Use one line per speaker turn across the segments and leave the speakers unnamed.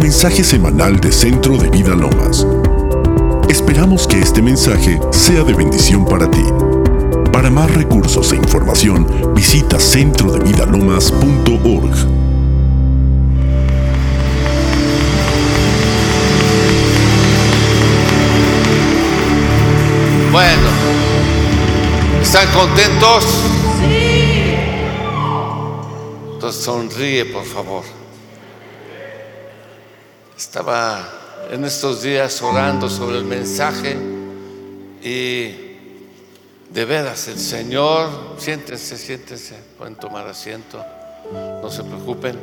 el mensaje semanal de Centro de Vida Lomas. Esperamos que este mensaje sea de bendición para ti. Para más recursos e información, visita centrodevidalomas.org.
Bueno, ¿están contentos? Sí. Entonces sonríe, por favor. Estaba en estos días orando sobre el mensaje y de veras el Señor, siéntense, siéntense, pueden tomar asiento, no se preocupen.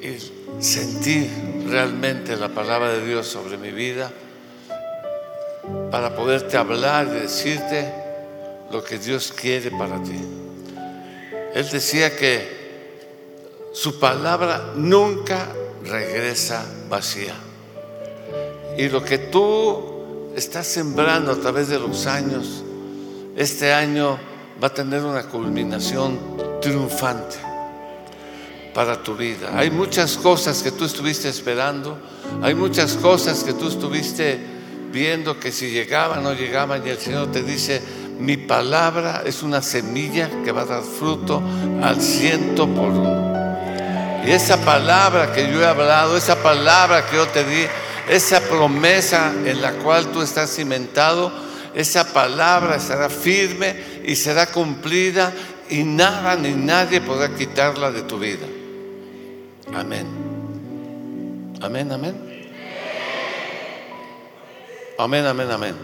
Y sentí realmente la palabra de Dios sobre mi vida para poderte hablar y decirte lo que Dios quiere para ti. Él decía que su palabra nunca regresa vacía. Y lo que tú estás sembrando a través de los años, este año va a tener una culminación triunfante para tu vida. Hay muchas cosas que tú estuviste esperando, hay muchas cosas que tú estuviste viendo que si llegaban o no llegaban y el Señor te dice, mi palabra es una semilla que va a dar fruto al ciento por uno. Y esa palabra que yo he hablado, esa palabra que yo te di, esa promesa en la cual tú estás cimentado, esa palabra estará firme y será cumplida y nada ni nadie podrá quitarla de tu vida. Amén. Amén, amén. Amén, amén, amén.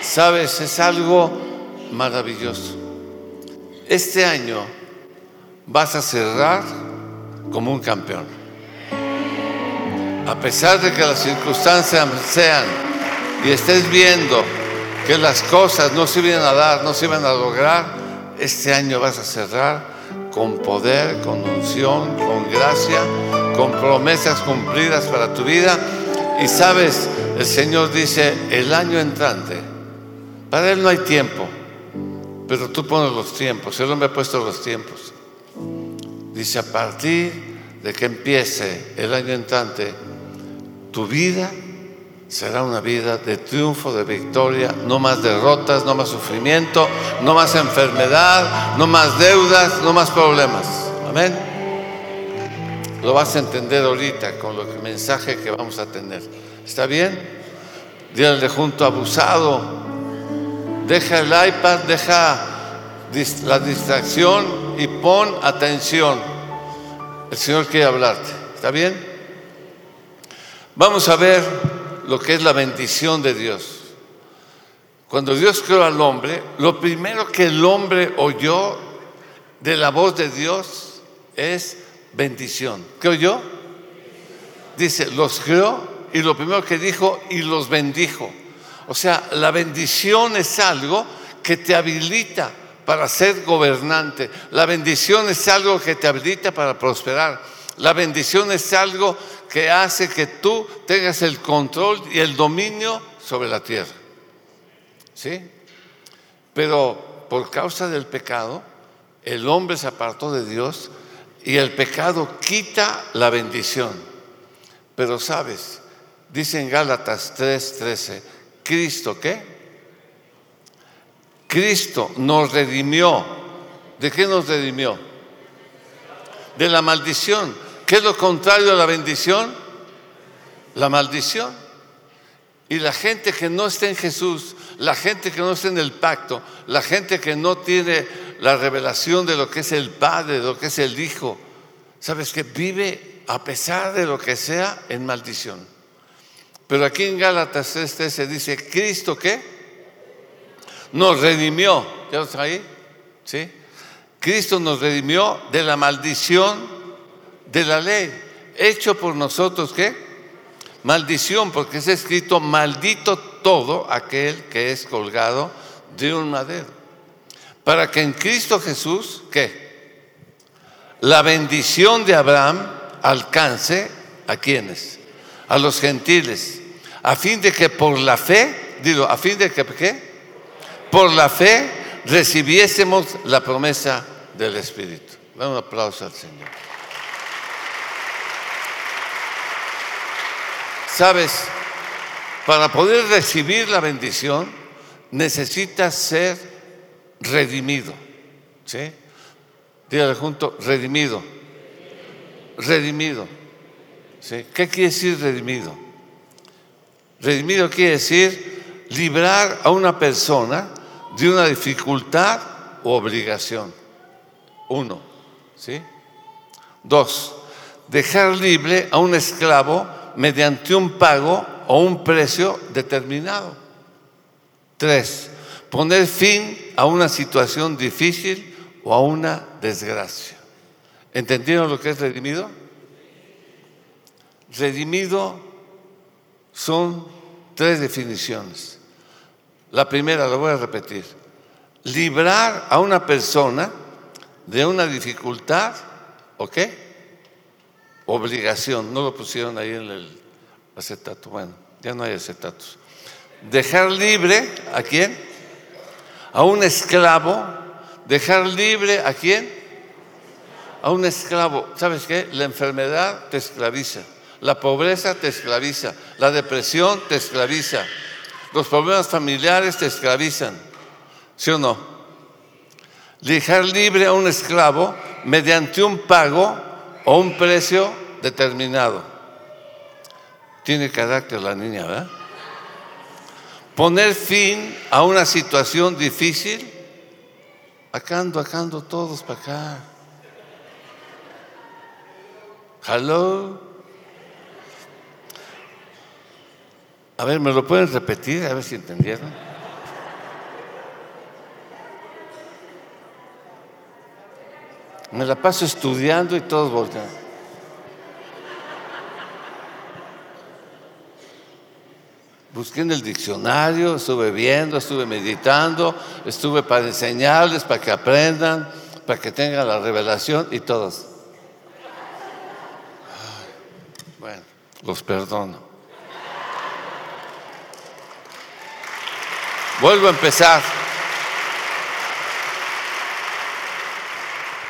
Sabes, es algo maravilloso. Este año vas a cerrar como un campeón. A pesar de que las circunstancias sean y estés viendo que las cosas no se vienen a dar, no se van a lograr, este año vas a cerrar con poder, con unción, con gracia, con promesas cumplidas para tu vida. Y sabes, el Señor dice, el año entrante, para Él no hay tiempo, pero tú pones los tiempos, el hombre ha puesto los tiempos. Dice, a partir de que empiece el año entrante, tu vida será una vida de triunfo, de victoria, no más derrotas, no más sufrimiento, no más enfermedad, no más deudas, no más problemas. Amén. Lo vas a entender ahorita con el mensaje que vamos a tener. ¿Está bien? Díganle junto abusado. Deja el iPad, deja la distracción y pon atención. El Señor quiere hablarte. ¿Está bien? Vamos a ver lo que es la bendición de Dios. Cuando Dios creó al hombre, lo primero que el hombre oyó de la voz de Dios es bendición. ¿Qué oyó? Dice, los creó y lo primero que dijo, y los bendijo. O sea, la bendición es algo que te habilita para ser gobernante. La bendición es algo que te habilita para prosperar. La bendición es algo que hace que tú tengas el control y el dominio sobre la tierra. ¿Sí? Pero por causa del pecado, el hombre se apartó de Dios y el pecado quita la bendición. Pero sabes, Dice en Gálatas 3:13, Cristo, ¿qué? Cristo nos redimió. ¿De qué nos redimió? De la maldición. ¿Qué es lo contrario a la bendición? La maldición. Y la gente que no está en Jesús, la gente que no está en el pacto, la gente que no tiene la revelación de lo que es el Padre, de lo que es el Hijo, ¿sabes que Vive a pesar de lo que sea en maldición. Pero aquí en Gálatas 3.13 se dice, Cristo qué? Nos redimió. ¿Ya está ahí? ¿Sí? Cristo nos redimió de la maldición de la ley. Hecho por nosotros qué? Maldición, porque es escrito, maldito todo aquel que es colgado de un madero. Para que en Cristo Jesús, ¿qué? La bendición de Abraham alcance a quienes? A los gentiles a fin de que por la fe, digo, a fin de que ¿qué? Por la fe recibiésemos la promesa del Espíritu. Dame un aplauso al Señor. Sabes, para poder recibir la bendición necesitas ser redimido. ¿Sí? Dígale junto, redimido. Redimido. ¿Sí? ¿Qué quiere decir redimido? Redimido quiere decir librar a una persona de una dificultad o obligación. Uno. ¿Sí? Dos, dejar libre a un esclavo mediante un pago o un precio determinado. Tres, poner fin a una situación difícil o a una desgracia. ¿Entendieron lo que es redimido? Redimido son tres definiciones. La primera, la voy a repetir. Librar a una persona de una dificultad, ¿ok? Obligación. No lo pusieron ahí en el acetato. Bueno, ya no hay acetatos. Dejar libre a quién? A un esclavo. Dejar libre a quién? A un esclavo. ¿Sabes qué? La enfermedad te esclaviza. La pobreza te esclaviza. La depresión te esclaviza. Los problemas familiares te esclavizan. ¿Sí o no? Dejar libre a un esclavo mediante un pago o un precio determinado. Tiene carácter la niña, ¿verdad? Poner fin a una situación difícil. Acá ando, acá ando todos para acá. Hello. A ver, ¿me lo pueden repetir? A ver si entendieron. Me la paso estudiando y todos voltean. Busqué en el diccionario, estuve viendo, estuve meditando, estuve para enseñarles, para que aprendan, para que tengan la revelación y todos. Bueno, los perdono. Vuelvo a empezar.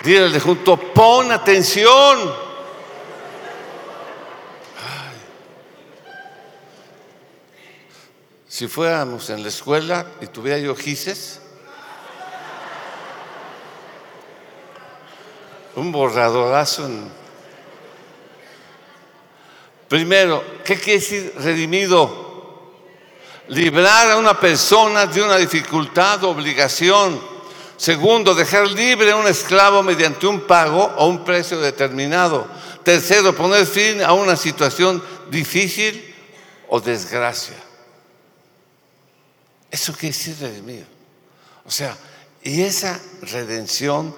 Dígale junto, pon atención. Si fuéramos en la escuela y tuviera yo gises, un borradorazo. Primero, ¿qué quiere decir redimido? Librar a una persona de una dificultad o obligación. Segundo, dejar libre a un esclavo mediante un pago o un precio determinado. Tercero, poner fin a una situación difícil o desgracia. Eso quiere decir redimido. O sea, y esa redención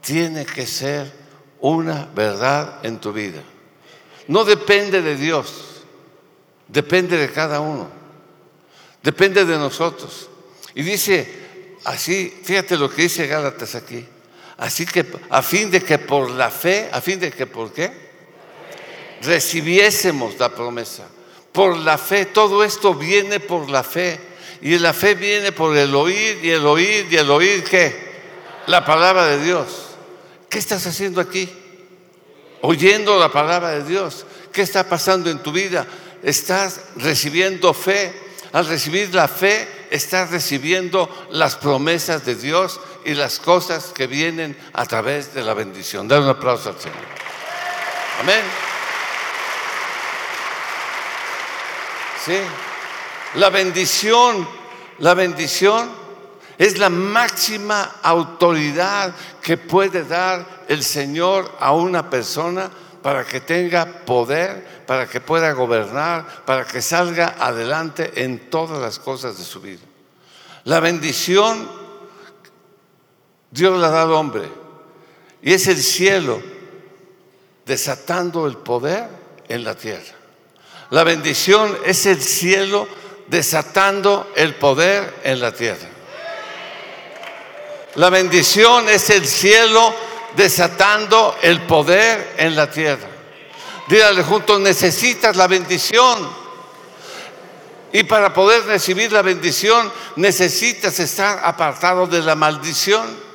tiene que ser una verdad en tu vida. No depende de Dios, depende de cada uno, depende de nosotros. Y dice así, fíjate lo que dice Gálatas aquí. Así que a fin de que por la fe, a fin de que por qué, recibiésemos la promesa. Por la fe, todo esto viene por la fe. Y la fe viene por el oír y el oír y el oír qué? La palabra de Dios. ¿Qué estás haciendo aquí? Oyendo la palabra de Dios. ¿Qué está pasando en tu vida? Estás recibiendo fe. Al recibir la fe, estás recibiendo las promesas de Dios y las cosas que vienen a través de la bendición. Dale un aplauso al Señor. Amén. Sí. La bendición, la bendición es la máxima autoridad que puede dar el Señor a una persona para que tenga poder, para que pueda gobernar, para que salga adelante en todas las cosas de su vida. La bendición Dios la da al hombre y es el cielo desatando el poder en la tierra. La bendición es el cielo desatando el poder en la tierra. La bendición es el cielo desatando el poder en la tierra. Dígale juntos, necesitas la bendición. Y para poder recibir la bendición necesitas estar apartado de la maldición.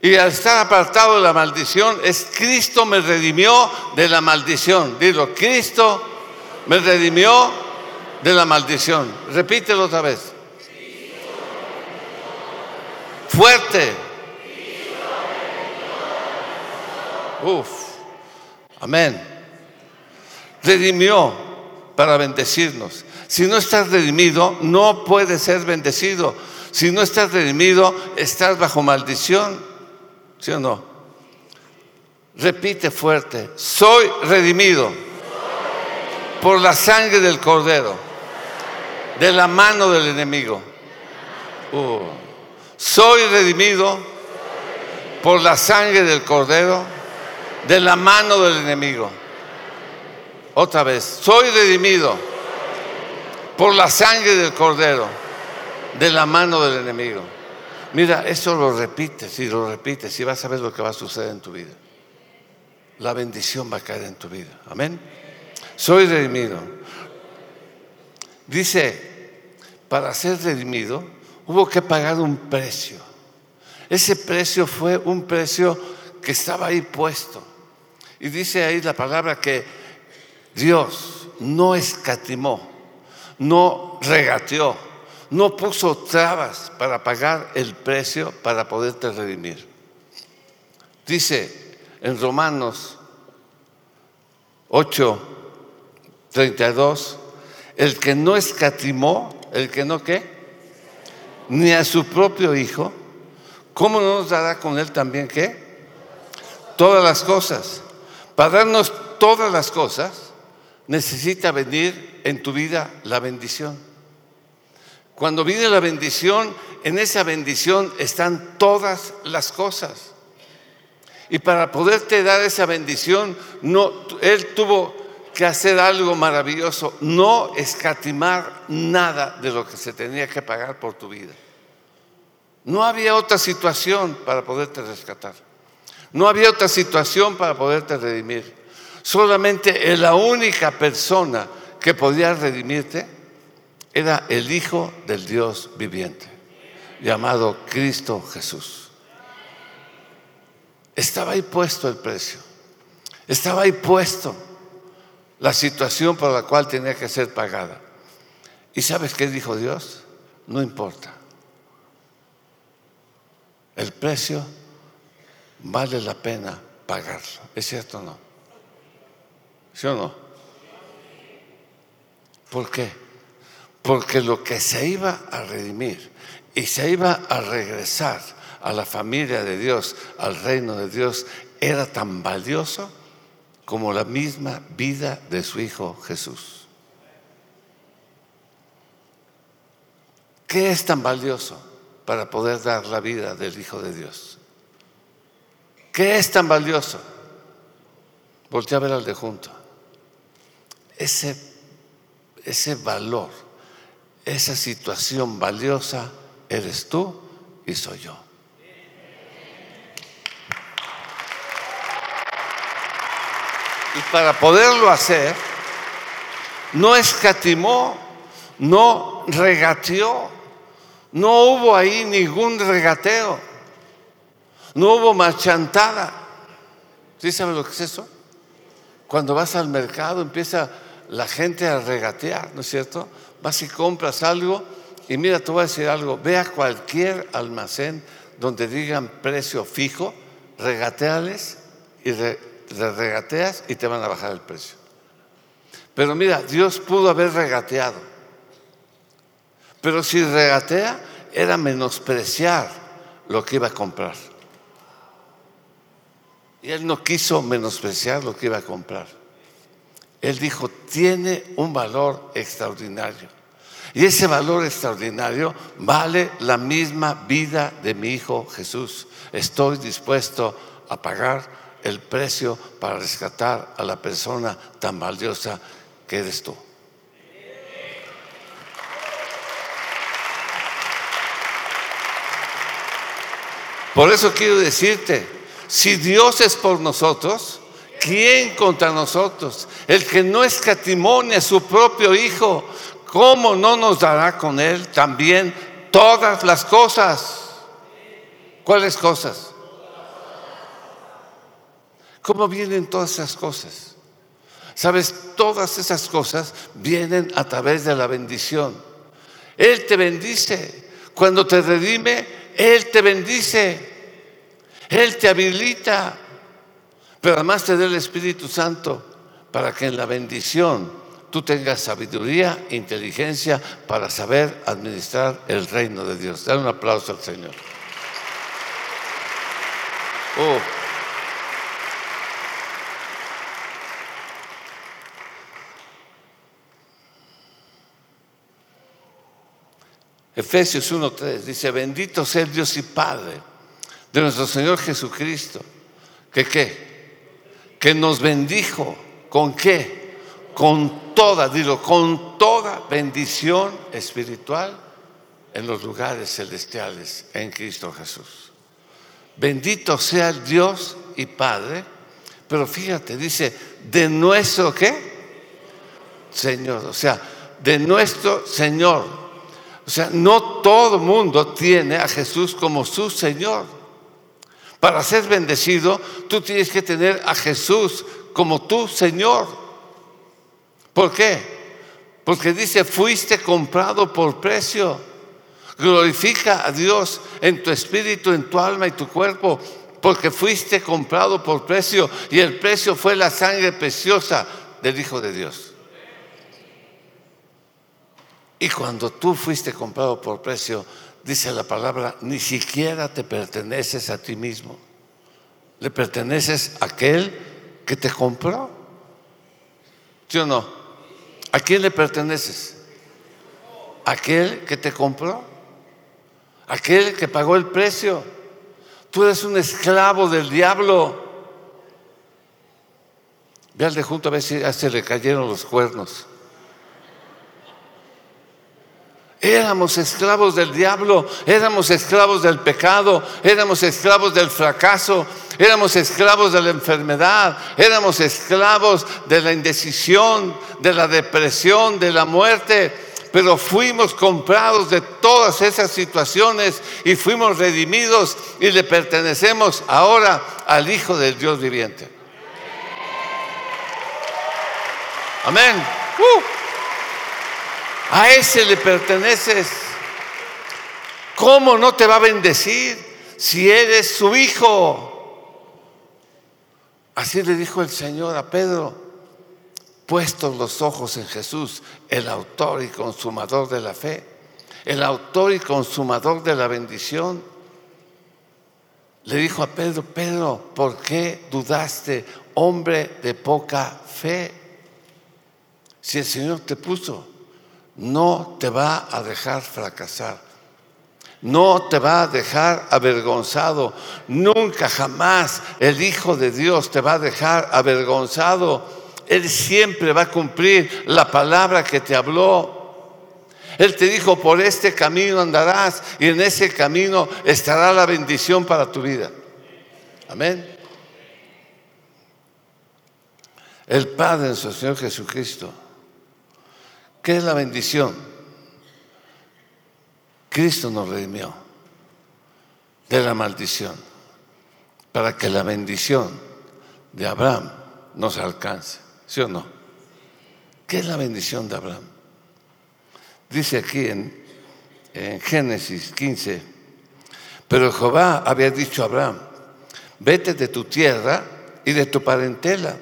Y al estar apartado de la maldición es Cristo me redimió de la maldición. Dilo, Cristo Me redimió de la maldición. Repítelo otra vez. Fuerte. Uf. Amén. Redimió para bendecirnos. Si no estás redimido, no puedes ser bendecido. Si no estás redimido, estás bajo maldición. ¿Sí o no? Repite fuerte, soy redimido por la sangre del cordero, de la mano del enemigo. Uh. Soy redimido por la sangre del cordero, de la mano del enemigo. Otra vez, soy redimido por la sangre del cordero, de la mano del enemigo. Mira, eso lo repites y lo repites y vas a ver lo que va a suceder en tu vida. La bendición va a caer en tu vida. Amén. Soy redimido. Dice, para ser redimido hubo que pagar un precio. Ese precio fue un precio que estaba ahí puesto. Y dice ahí la palabra que Dios no escatimó, no regateó, no puso trabas para pagar el precio para poderte redimir. Dice en Romanos 8, 32, el que no escatimó, el que no qué, ni a su propio hijo, ¿cómo no nos dará con él también qué? Todas las cosas. Para darnos todas las cosas, necesita venir en tu vida la bendición. Cuando viene la bendición, en esa bendición están todas las cosas. Y para poderte dar esa bendición, no, Él tuvo que hacer algo maravilloso, no escatimar nada de lo que se tenía que pagar por tu vida. No había otra situación para poderte rescatar. No había otra situación para poderte redimir. Solamente la única persona que podía redimirte era el Hijo del Dios viviente, llamado Cristo Jesús. Estaba ahí puesto el precio. Estaba ahí puesto la situación por la cual tenía que ser pagada. ¿Y sabes qué dijo Dios? No importa. El precio vale la pena pagarlo. ¿Es cierto o no? ¿Sí o no? ¿Por qué? Porque lo que se iba a redimir y se iba a regresar a la familia de Dios, al reino de Dios, era tan valioso como la misma vida de su Hijo Jesús. ¿Qué es tan valioso para poder dar la vida del Hijo de Dios? ¿Qué es tan valioso? Voltea a ver al de junto. Ese, ese valor, esa situación valiosa eres tú y soy yo. Y para poderlo hacer, no escatimó, no regateó, no hubo ahí ningún regateo, no hubo marchantada. ¿Sí sabe lo que es eso? Cuando vas al mercado empieza la gente a regatear, ¿no es cierto? Vas y compras algo y mira, te voy a decir algo, ve a cualquier almacén donde digan precio fijo, regateales y le regateas y te van a bajar el precio. Pero mira, Dios pudo haber regateado. Pero si regatea, era menospreciar lo que iba a comprar. Y él no quiso menospreciar lo que iba a comprar. Él dijo, tiene un valor extraordinario. Y ese valor extraordinario vale la misma vida de mi Hijo Jesús. Estoy dispuesto a pagar el precio para rescatar a la persona tan valiosa que eres tú. Por eso quiero decirte, si Dios es por nosotros, ¿quién contra nosotros? El que no escatimó a su propio Hijo, ¿cómo no nos dará con Él también todas las cosas? ¿Cuáles cosas? ¿Cómo vienen todas esas cosas? Sabes, todas esas cosas vienen a través de la bendición. Él te bendice. Cuando te redime, Él te bendice. Él te habilita. Pero además te da el Espíritu Santo para que en la bendición tú tengas sabiduría, inteligencia para saber administrar el reino de Dios. Dale un aplauso al Señor. Oh. Efesios 1.3 dice, bendito sea Dios y Padre de nuestro Señor Jesucristo, que qué, que nos bendijo, ¿con qué? Con toda, digo, con toda bendición espiritual en los lugares celestiales en Cristo Jesús. Bendito sea Dios y Padre, pero fíjate, dice, de nuestro qué? Señor, o sea, de nuestro Señor o sea, no todo mundo tiene a Jesús como su Señor. Para ser bendecido, tú tienes que tener a Jesús como tu Señor. ¿Por qué? Porque dice, fuiste comprado por precio. Glorifica a Dios en tu espíritu, en tu alma y tu cuerpo, porque fuiste comprado por precio y el precio fue la sangre preciosa del Hijo de Dios. Y cuando tú fuiste comprado por precio, dice la palabra, ni siquiera te perteneces a ti mismo. Le perteneces a aquel que te compró. ¿Sí o no? ¿A quién le perteneces? Aquel que te compró. Aquel que pagó el precio. Tú eres un esclavo del diablo. Ve al de junto a ver si se le cayeron los cuernos. Éramos esclavos del diablo, éramos esclavos del pecado, éramos esclavos del fracaso, éramos esclavos de la enfermedad, éramos esclavos de la indecisión, de la depresión, de la muerte. Pero fuimos comprados de todas esas situaciones y fuimos redimidos y le pertenecemos ahora al Hijo del Dios viviente. Amén. Uh. A ese le perteneces. ¿Cómo no te va a bendecir si eres su hijo? Así le dijo el Señor a Pedro, puestos los ojos en Jesús, el autor y consumador de la fe, el autor y consumador de la bendición. Le dijo a Pedro, Pedro, ¿por qué dudaste, hombre de poca fe? Si el Señor te puso no te va a dejar fracasar. No te va a dejar avergonzado. Nunca jamás el Hijo de Dios te va a dejar avergonzado. Él siempre va a cumplir la palabra que te habló. Él te dijo, por este camino andarás y en ese camino estará la bendición para tu vida. Amén. El Padre de nuestro Señor Jesucristo ¿Qué es la bendición? Cristo nos redimió de la maldición para que la bendición de Abraham nos alcance. ¿Sí o no? ¿Qué es la bendición de Abraham? Dice aquí en, en Génesis 15, pero Jehová había dicho a Abraham, vete de tu tierra y de tu parentela,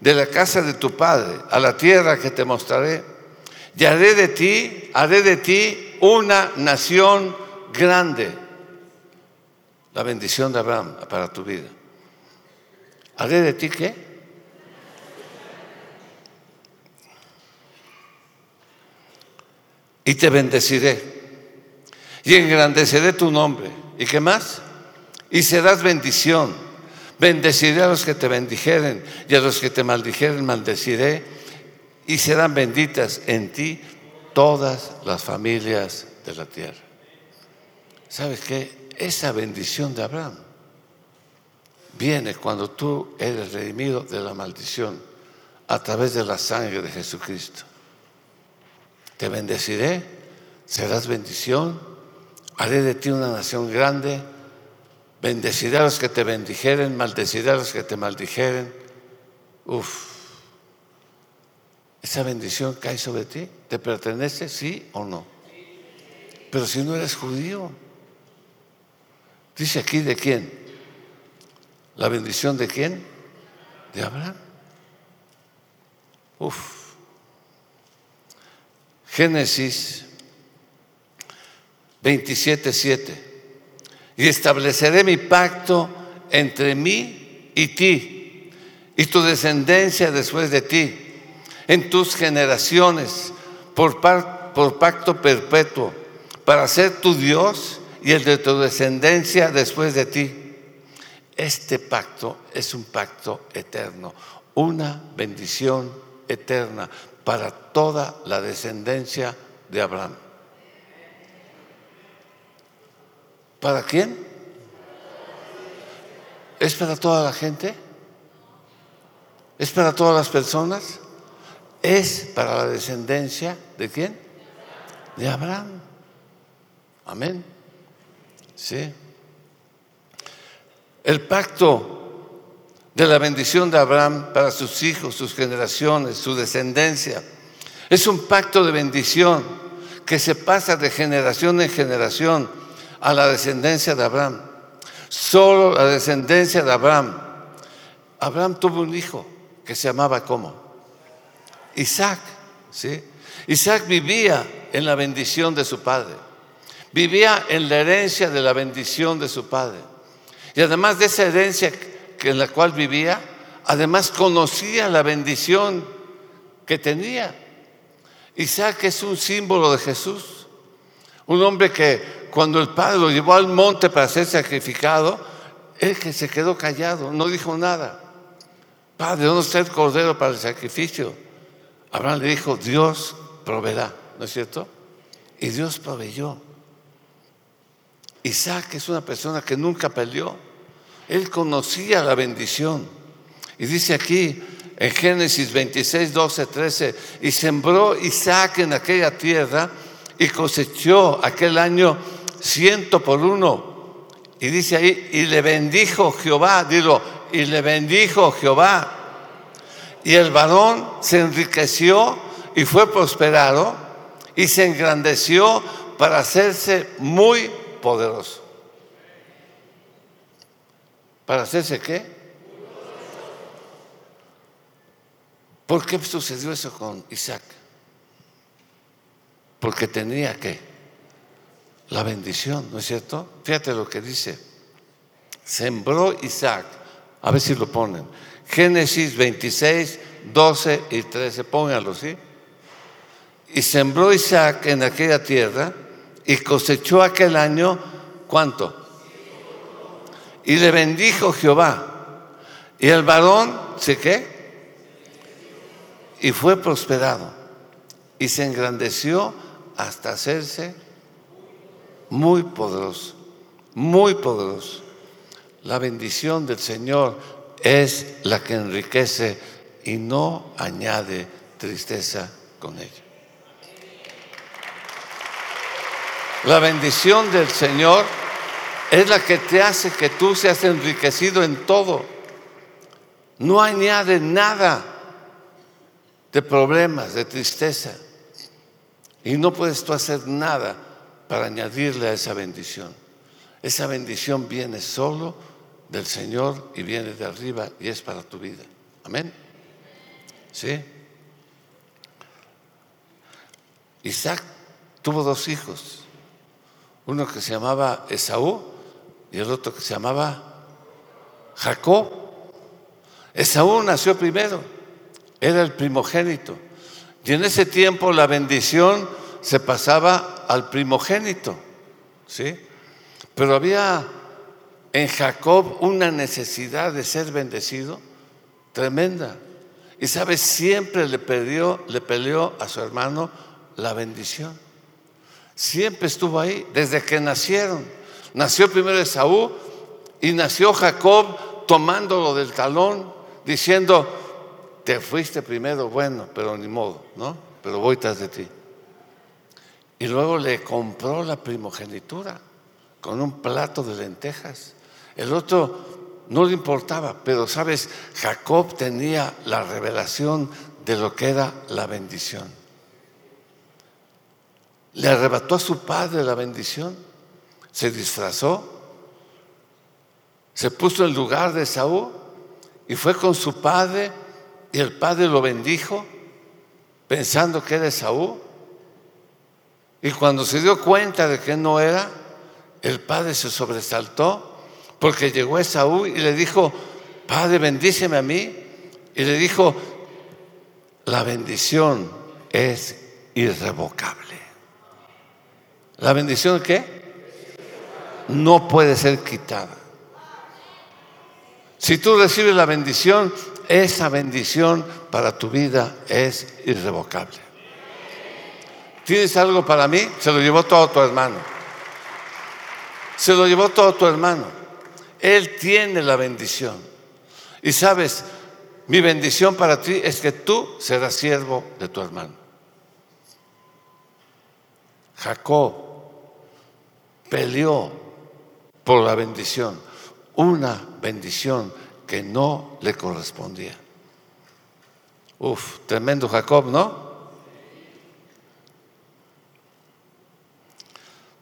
de la casa de tu padre, a la tierra que te mostraré y haré de ti, haré de ti una nación grande. La bendición de Abraham para tu vida. ¿Haré de ti qué? Y te bendeciré. Y engrandeceré tu nombre. ¿Y qué más? Y serás bendición. Bendeciré a los que te bendijeren y a los que te maldijeren maldeciré y serán benditas en ti todas las familias de la tierra. ¿Sabes qué? Esa bendición de Abraham viene cuando tú eres redimido de la maldición a través de la sangre de Jesucristo. Te bendeciré, serás bendición, haré de ti una nación grande, bendeciré a los que te bendijeren, maldeciré a los que te maldijeren. Uf. Esa bendición cae sobre ti. ¿Te pertenece, sí o no? Pero si no eres judío, dice aquí de quién. ¿La bendición de quién? De Abraham. Uf. Génesis 27, Y estableceré mi pacto entre mí y ti, y tu descendencia después de ti, en tus generaciones, por, por pacto perpetuo, para ser tu Dios y el de tu descendencia después de ti. Este pacto es un pacto eterno, una bendición eterna para toda la descendencia de Abraham. ¿Para quién? ¿Es para toda la gente? ¿Es para todas las personas? Es para la descendencia de quién? De Abraham. Amén. Sí. El pacto de la bendición de Abraham para sus hijos, sus generaciones, su descendencia, es un pacto de bendición que se pasa de generación en generación a la descendencia de Abraham. Solo la descendencia de Abraham. Abraham tuvo un hijo que se llamaba ¿cómo? Isaac. ¿sí? Isaac vivía en la bendición de su padre. Vivía en la herencia de la bendición de su padre. Y además de esa herencia en la cual vivía, además conocía la bendición que tenía. Isaac es un símbolo de Jesús. Un hombre que cuando el padre lo llevó al monte para ser sacrificado, él que se quedó callado, no dijo nada. Padre, ¿dónde está el cordero para el sacrificio? Abraham le dijo, Dios proveerá, ¿no es cierto? Y Dios proveyó. Isaac es una persona que nunca peleó. Él conocía la bendición. Y dice aquí en Génesis 26, 12, 13, y sembró Isaac en aquella tierra y cosechó aquel año ciento por uno. Y dice ahí, y le bendijo Jehová, digo, y le bendijo Jehová. Y el varón se enriqueció y fue prosperado y se engrandeció para hacerse muy poderoso. ¿Para hacerse qué? ¿Por qué sucedió eso con Isaac? Porque tenía que la bendición, ¿no es cierto? Fíjate lo que dice. Sembró Isaac, a ver si lo ponen. Génesis 26, 12 y 13, pónganlo, ¿sí? Y sembró Isaac en aquella tierra y cosechó aquel año, ¿cuánto? Y le bendijo Jehová. Y el varón, ¿se qué? Y fue prosperado. Y se engrandeció hasta hacerse muy poderoso, muy poderoso. La bendición del Señor es la que enriquece y no añade tristeza con ella. La bendición del Señor es la que te hace que tú seas enriquecido en todo. No añade nada de problemas, de tristeza. Y no puedes tú hacer nada para añadirle a esa bendición. Esa bendición viene solo del Señor y viene de arriba y es para tu vida. Amén. ¿Sí? Isaac tuvo dos hijos, uno que se llamaba Esaú y el otro que se llamaba Jacob. Esaú nació primero, era el primogénito. Y en ese tiempo la bendición se pasaba al primogénito, ¿sí? Pero había en Jacob una necesidad de ser bendecido tremenda. Y sabes, siempre le peleó, le peleó a su hermano la bendición. Siempre estuvo ahí, desde que nacieron. Nació primero Esaú y nació Jacob tomándolo del talón, diciendo, te fuiste primero, bueno, pero ni modo, ¿no? Pero voy tras de ti. Y luego le compró la primogenitura con un plato de lentejas. El otro no le importaba, pero sabes, Jacob tenía la revelación de lo que era la bendición. Le arrebató a su padre la bendición, se disfrazó, se puso en lugar de Saúl y fue con su padre y el padre lo bendijo pensando que era Saúl. Y cuando se dio cuenta de que no era, el padre se sobresaltó porque llegó Esaú y le dijo, Padre, bendíceme a mí. Y le dijo, la bendición es irrevocable. ¿La bendición qué? No puede ser quitada. Si tú recibes la bendición, esa bendición para tu vida es irrevocable. ¿Tienes algo para mí? Se lo llevó todo tu hermano. Se lo llevó todo tu hermano. Él tiene la bendición. Y sabes, mi bendición para ti es que tú serás siervo de tu hermano. Jacob peleó por la bendición, una bendición que no le correspondía. Uf, tremendo Jacob, ¿no?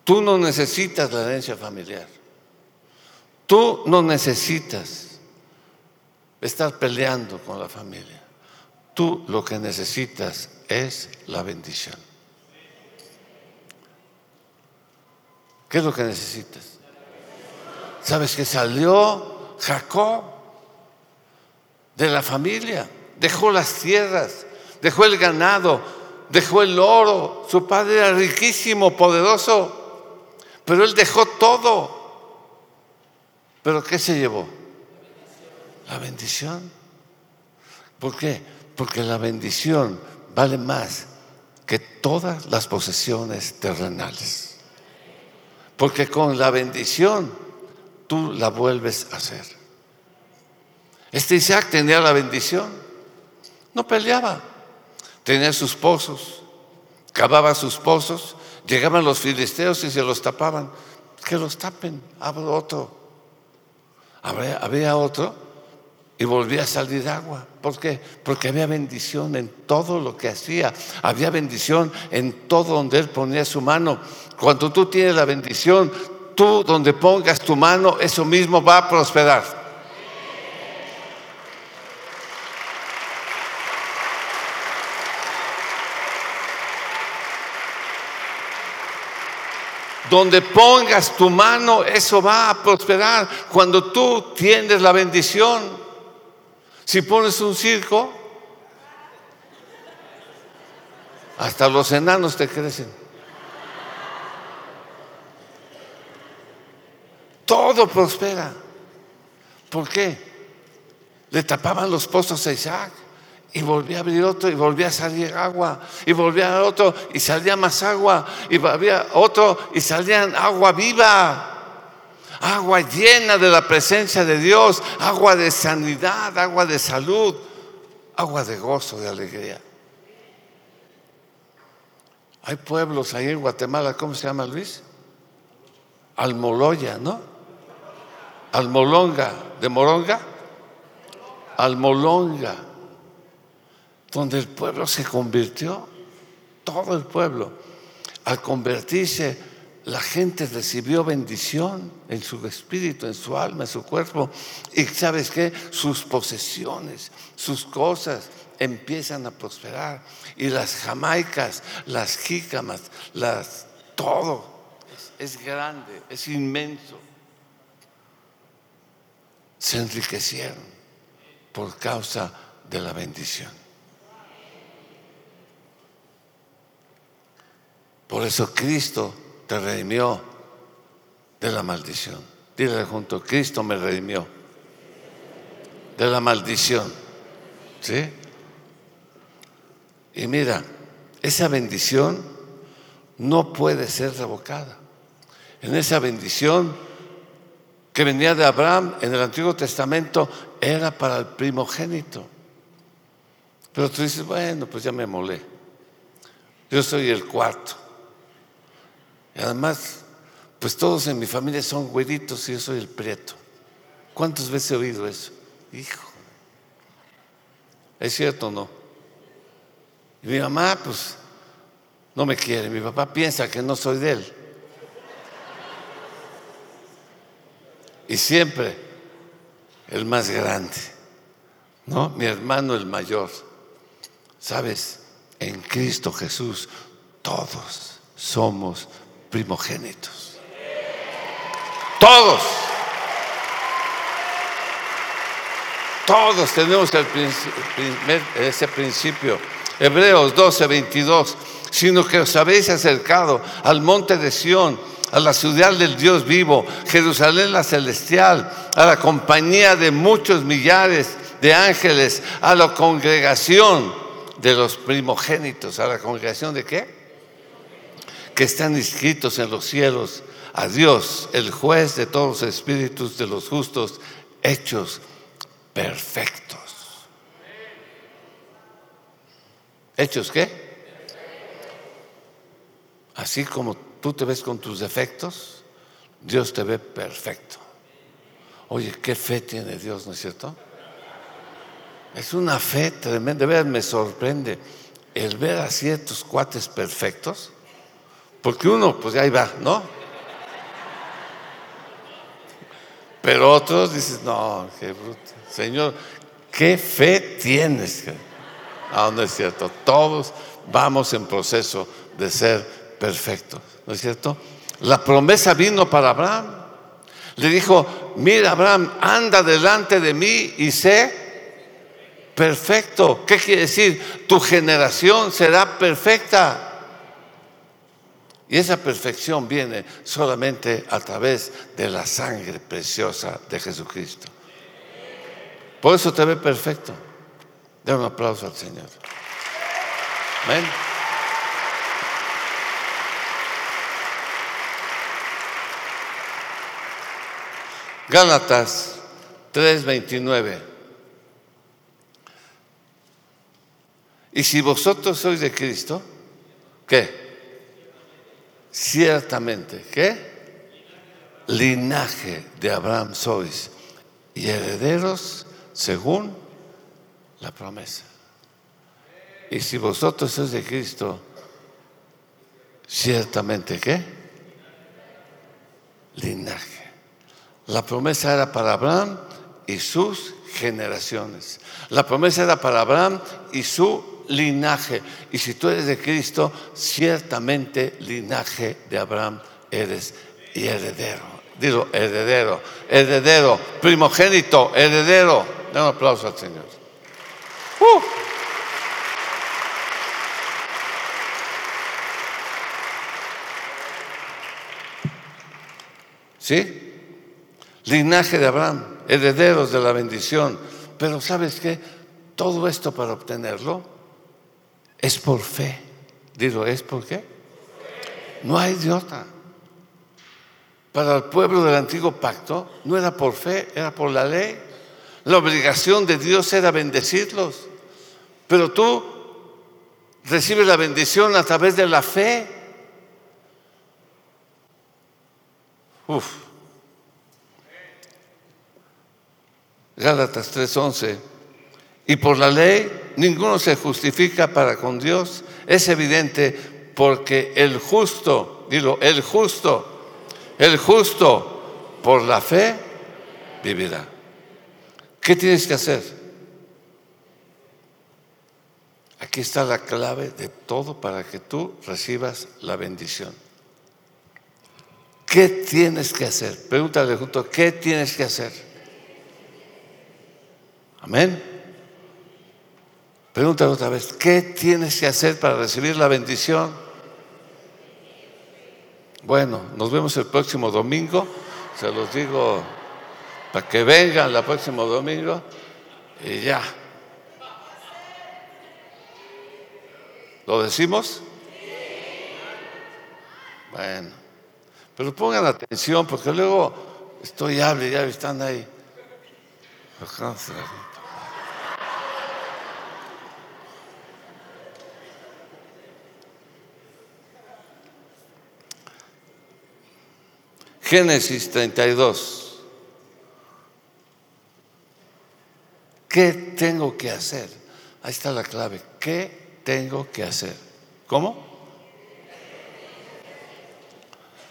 Tú no necesitas la herencia familiar. Tú no necesitas estar peleando con la familia. Tú lo que necesitas es la bendición. ¿Qué es lo que necesitas? ¿Sabes que salió Jacob de la familia? Dejó las tierras, dejó el ganado, dejó el oro. Su padre era riquísimo, poderoso. Pero él dejó todo. ¿Pero qué se llevó? La bendición. ¿Por qué? Porque la bendición vale más que todas las posesiones terrenales. Porque con la bendición tú la vuelves a hacer. Este Isaac tenía la bendición. No peleaba. Tenía sus pozos. Cavaba sus pozos Llegaban los filisteos y se los tapaban. Que los tapen, había otro. Había, otro y volvía a salir agua. ¿Por qué? Porque había bendición en todo lo que hacía. Había bendición en todo donde él ponía su mano. Cuando tú tienes la bendición, tú donde pongas tu mano, eso mismo va a prosperar. Donde pongas tu mano, eso va a prosperar. Cuando tú tienes la bendición, si pones un circo, hasta los enanos te crecen. Todo prospera. ¿Por qué? Le tapaban los pozos a Isaac. Y volvía a abrir otro y volvía a salir agua. Y volvía a otro y salía más agua. Y había otro y salía agua viva. Agua llena de la presencia de Dios. Agua de sanidad, agua de salud. Agua de gozo, de alegría. Hay pueblos ahí en Guatemala, ¿cómo se llama Luis? Almoloya, ¿no? Almolonga, ¿de Moronga? Almolonga donde el pueblo se convirtió, todo el pueblo. Al convertirse, la gente recibió bendición en su espíritu, en su alma, en su cuerpo. Y sabes qué? Sus posesiones, sus cosas empiezan a prosperar. Y las jamaicas, las jícamas, las, todo es, es grande, es inmenso. Se enriquecieron por causa de la bendición. Por eso Cristo te redimió de la maldición. Dile junto, Cristo me redimió de la maldición. ¿Sí? Y mira, esa bendición no puede ser revocada. En esa bendición que venía de Abraham en el Antiguo Testamento era para el primogénito. Pero tú dices, bueno, pues ya me molé. Yo soy el cuarto. Además, pues todos en mi familia son güeritos y yo soy el prieto. ¿Cuántas veces he oído eso? Hijo. ¿Es cierto o no? Y mi mamá, pues, no me quiere. Mi papá piensa que no soy de él. Y siempre el más grande, ¿no? Mi hermano el mayor. ¿Sabes? En Cristo Jesús todos somos primogénitos. Todos. Todos tenemos ese principio. Hebreos 12, 22. Sino que os habéis acercado al monte de Sión, a la ciudad del Dios vivo, Jerusalén la celestial, a la compañía de muchos millares de ángeles, a la congregación de los primogénitos. ¿A la congregación de qué? Que están inscritos en los cielos. A Dios, el juez de todos los espíritus de los justos, hechos perfectos. ¿Hechos qué? Así como tú te ves con tus defectos, Dios te ve perfecto. Oye, qué fe tiene Dios, ¿no es cierto? Es una fe tremenda. De verdad me sorprende el ver a ciertos cuates perfectos, porque uno, pues ahí va, ¿no? Pero otros dices, no, qué bruto. Señor, qué fe tienes. Ah, no es cierto. Todos vamos en proceso de ser perfectos, ¿no es cierto? La promesa vino para Abraham. Le dijo, mira Abraham, anda delante de mí y sé perfecto. ¿Qué quiere decir? Tu generación será perfecta. Y esa perfección viene solamente a través de la sangre preciosa de Jesucristo. Por eso te ve perfecto. Den un aplauso al Señor. Amén. Gálatas 3:29. Y si vosotros sois de Cristo, ¿qué? Ciertamente, ¿qué? Linaje de Abraham sois y herederos según la promesa. Y si vosotros sois de Cristo, ciertamente, ¿qué? Linaje. La promesa era para Abraham y sus generaciones. La promesa era para Abraham y su linaje. Y si tú eres de Cristo, ciertamente linaje de Abraham eres y heredero. Digo, heredero, heredero, primogénito, heredero. Da un aplauso al Señor. Uh. ¿Sí? Linaje de Abraham, herederos de la bendición. Pero ¿sabes qué? Todo esto para obtenerlo es por fe. Digo, ¿es por qué? No hay de otra. Para el pueblo del antiguo pacto no era por fe, era por la ley. La obligación de Dios era bendecirlos. Pero tú recibes la bendición a través de la fe. Uf. Gálatas 3:11. Y por la ley ninguno se justifica para con Dios. Es evidente porque el justo, dilo, el justo, el justo por la fe vivirá. ¿Qué tienes que hacer? Aquí está la clave de todo para que tú recibas la bendición. ¿Qué tienes que hacer? Pregúntale junto, ¿qué tienes que hacer? Amén. Pregúntale otra vez, ¿qué tienes que hacer para recibir la bendición? Bueno, nos vemos el próximo domingo. Se los digo para que vengan el próximo domingo y ya. ¿Lo decimos? Bueno, pero pongan atención porque luego estoy hable, ya están ahí. Génesis 32. ¿Qué tengo que hacer? Ahí está la clave. ¿Qué tengo que hacer? ¿Cómo?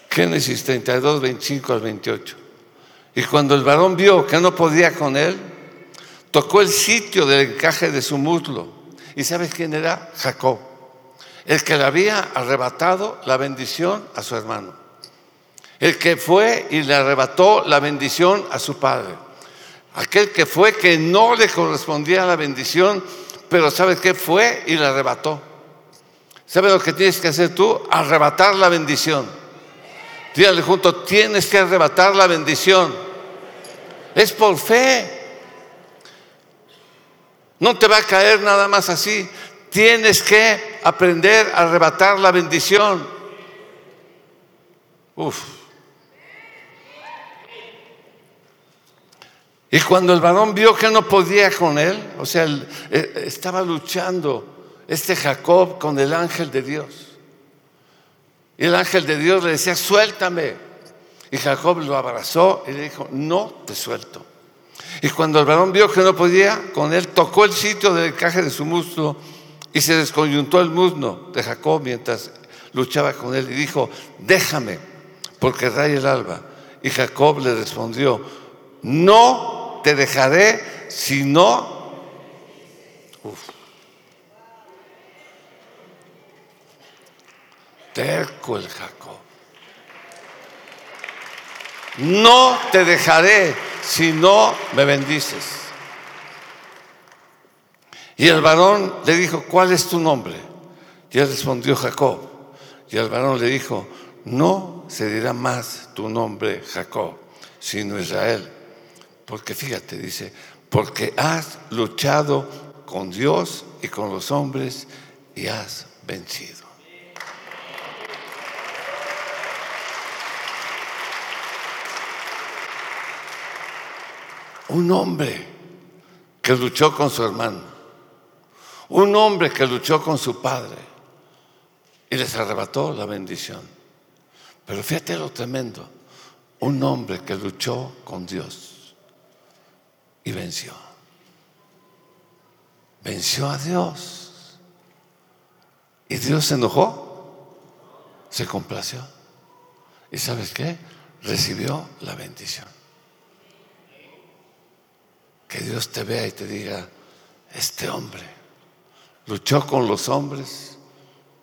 Génesis 32, 25 al 28. Y cuando el varón vio que no podía con él, tocó el sitio del encaje de su muslo. ¿Y sabes quién era? Jacob, el que le había arrebatado la bendición a su hermano. El que fue y le arrebató la bendición a su padre. Aquel que fue que no le correspondía la bendición, pero ¿sabes qué? Fue y le arrebató. ¿Sabes lo que tienes que hacer tú? Arrebatar la bendición. Dígale junto, tienes que arrebatar la bendición. Es por fe. No te va a caer nada más así. Tienes que aprender a arrebatar la bendición. Uf. Y cuando el varón vio que no podía con él, o sea, eh, estaba luchando este Jacob con el ángel de Dios. Y el ángel de Dios le decía, suéltame. Y Jacob lo abrazó y le dijo, no te suelto. Y cuando el varón vio que no podía, con él tocó el sitio del encaje de su muslo y se desconyuntó el muslo de Jacob mientras luchaba con él y dijo, déjame, porque raya el alba. Y Jacob le respondió, no te dejaré si no... Terco el Jacob. No te dejaré si no me bendices. Y el varón le dijo, ¿cuál es tu nombre? Y él respondió Jacob. Y el varón le dijo, no se dirá más tu nombre Jacob, sino Israel porque fíjate, dice, porque has luchado con Dios y con los hombres y has vencido. Un hombre que luchó con su hermano, un hombre que luchó con su padre y les arrebató la bendición. Pero fíjate lo tremendo, un hombre que luchó con Dios y venció. Venció a Dios. Y Dios se enojó, se complació. ¿Y sabes qué? Recibió la bendición. Que Dios te vea y te diga, este hombre luchó con los hombres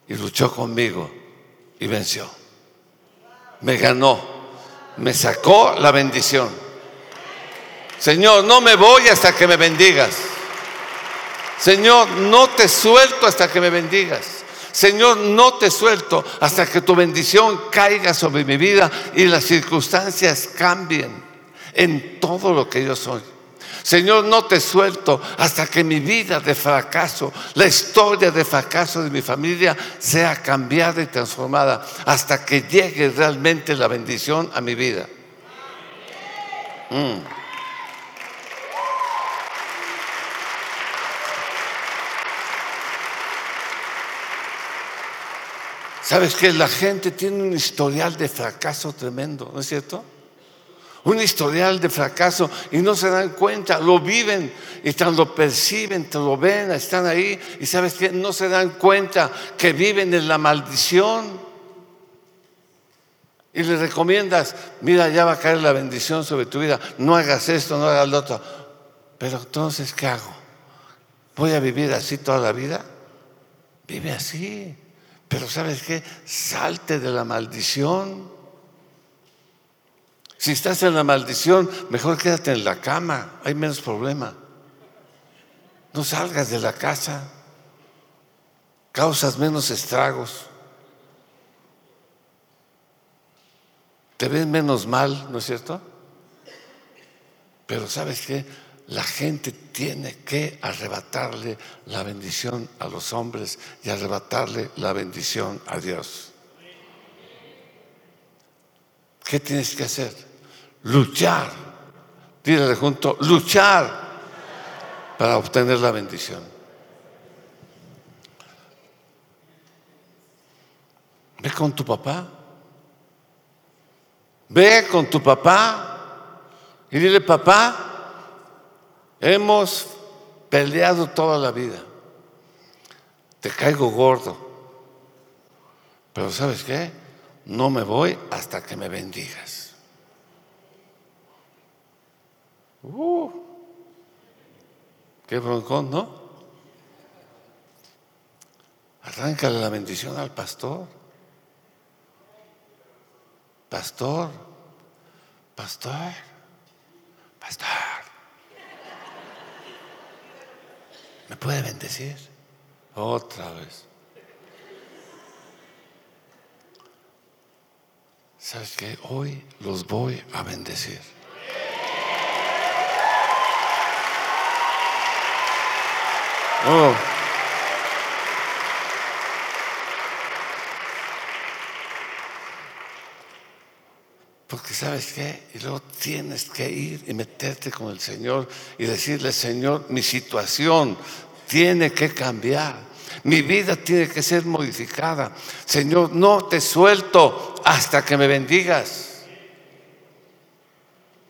y luchó conmigo y venció. Me ganó, me sacó la bendición. Señor, no me voy hasta que me bendigas. Señor, no te suelto hasta que me bendigas. Señor, no te suelto hasta que tu bendición caiga sobre mi vida y las circunstancias cambien en todo lo que yo soy. Señor, no te suelto hasta que mi vida de fracaso, la historia de fracaso de mi familia sea cambiada y transformada, hasta que llegue realmente la bendición a mi vida. Mm. ¿Sabes que La gente tiene un historial de fracaso tremendo, ¿no es cierto? Un historial de fracaso y no se dan cuenta, lo viven y tan lo perciben, te lo ven, están ahí y sabes que no se dan cuenta que viven en la maldición. Y le recomiendas, mira, ya va a caer la bendición sobre tu vida, no hagas esto, no hagas lo otro. Pero entonces, ¿qué hago? ¿Voy a vivir así toda la vida? Vive así. Pero ¿sabes qué? Salte de la maldición. Si estás en la maldición, mejor quédate en la cama, hay menos problema. No salgas de la casa, causas menos estragos. Te ves menos mal, ¿no es cierto? Pero ¿sabes qué? La gente tiene que arrebatarle la bendición a los hombres y arrebatarle la bendición a Dios. ¿Qué tienes que hacer? Luchar. Dígale junto, luchar para obtener la bendición. Ve con tu papá. Ve con tu papá y dile, papá, Hemos peleado toda la vida. te caigo gordo. Pero ¿sabes qué? No me voy hasta que me bendigas. Uh, qué broncón, ¿no? Arráncale la bendición al pastor. Pastor, pastor, pastor. ¿Me puede bendecir? Otra vez. ¿Sabes qué? Hoy los voy a bendecir. Oh. Porque sabes qué, y luego tienes que ir y meterte con el Señor y decirle, Señor, mi situación tiene que cambiar. Mi vida tiene que ser modificada. Señor, no te suelto hasta que me bendigas.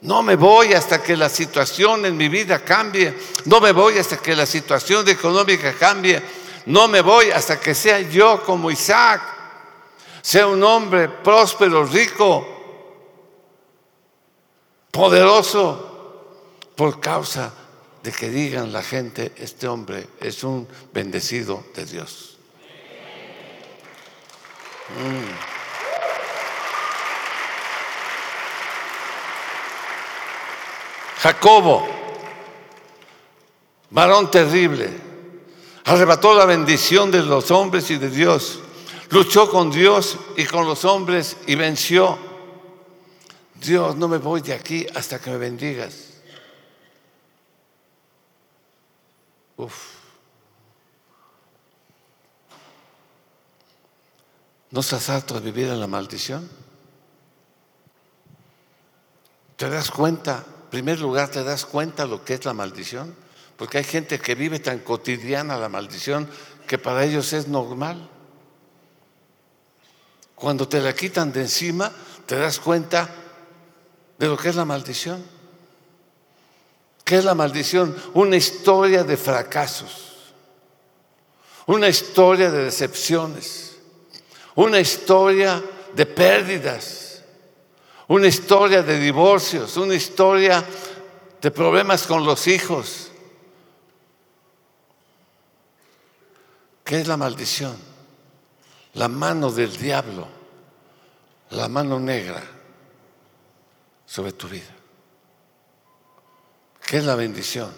No me voy hasta que la situación en mi vida cambie. No me voy hasta que la situación económica cambie. No me voy hasta que sea yo como Isaac. Sea un hombre próspero, rico, poderoso, por causa de que digan la gente, este hombre es un bendecido de Dios. Mm. Jacobo, varón terrible, arrebató la bendición de los hombres y de Dios, luchó con Dios y con los hombres y venció. Dios, no me voy de aquí hasta que me bendigas. Uf. ¿No estás harto de vivir en la maldición? ¿Te das cuenta? En primer lugar, ¿te das cuenta lo que es la maldición? Porque hay gente que vive tan cotidiana la maldición que para ellos es normal. Cuando te la quitan de encima, te das cuenta de lo que es la maldición. ¿Qué es la maldición? Una historia de fracasos, una historia de decepciones, una historia de pérdidas, una historia de divorcios, una historia de problemas con los hijos. ¿Qué es la maldición? La mano del diablo, la mano negra sobre tu vida. ¿Qué es la bendición?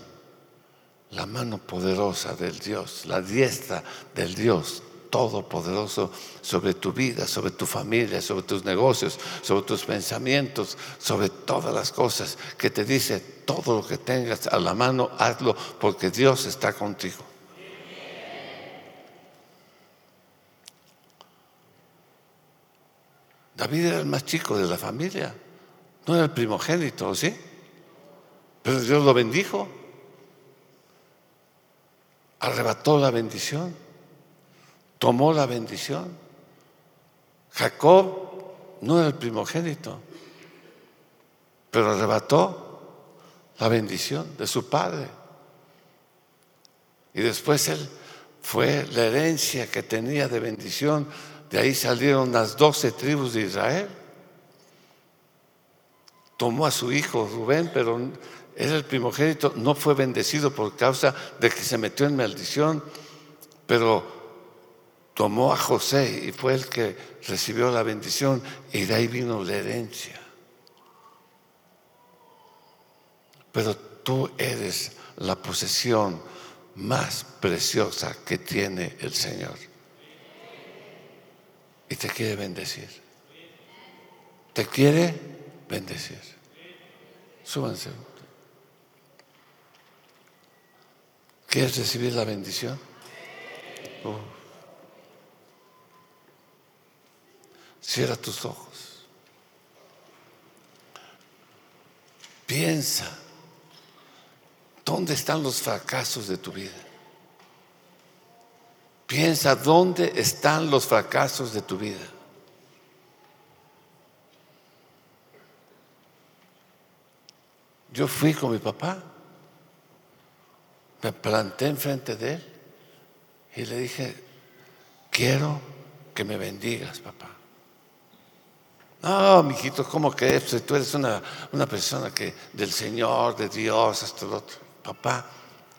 La mano poderosa del Dios, la diestra del Dios todopoderoso sobre tu vida, sobre tu familia, sobre tus negocios, sobre tus pensamientos, sobre todas las cosas que te dice, todo lo que tengas a la mano, hazlo porque Dios está contigo. David era el más chico de la familia, no era el primogénito, ¿sí? Pero Dios lo bendijo. Arrebató la bendición. Tomó la bendición. Jacob no era el primogénito, pero arrebató la bendición de su padre. Y después él fue la herencia que tenía de bendición. De ahí salieron las doce tribus de Israel. Tomó a su hijo Rubén, pero era el primogénito, no fue bendecido por causa de que se metió en maldición, pero tomó a José y fue el que recibió la bendición y de ahí vino la herencia. Pero tú eres la posesión más preciosa que tiene el Señor. Y te quiere bendecir. Te quiere bendecir. Súbanse. ¿Quieres recibir la bendición? Cierra tus ojos. Piensa, ¿dónde están los fracasos de tu vida? Piensa, ¿dónde están los fracasos de tu vida? Yo fui con mi papá me planté enfrente de él Y le dije, quiero que me bendigas, papá. No, mijito, ¿cómo que Tú eres una, una persona que del Señor, de Dios, hasta el otro. Papá,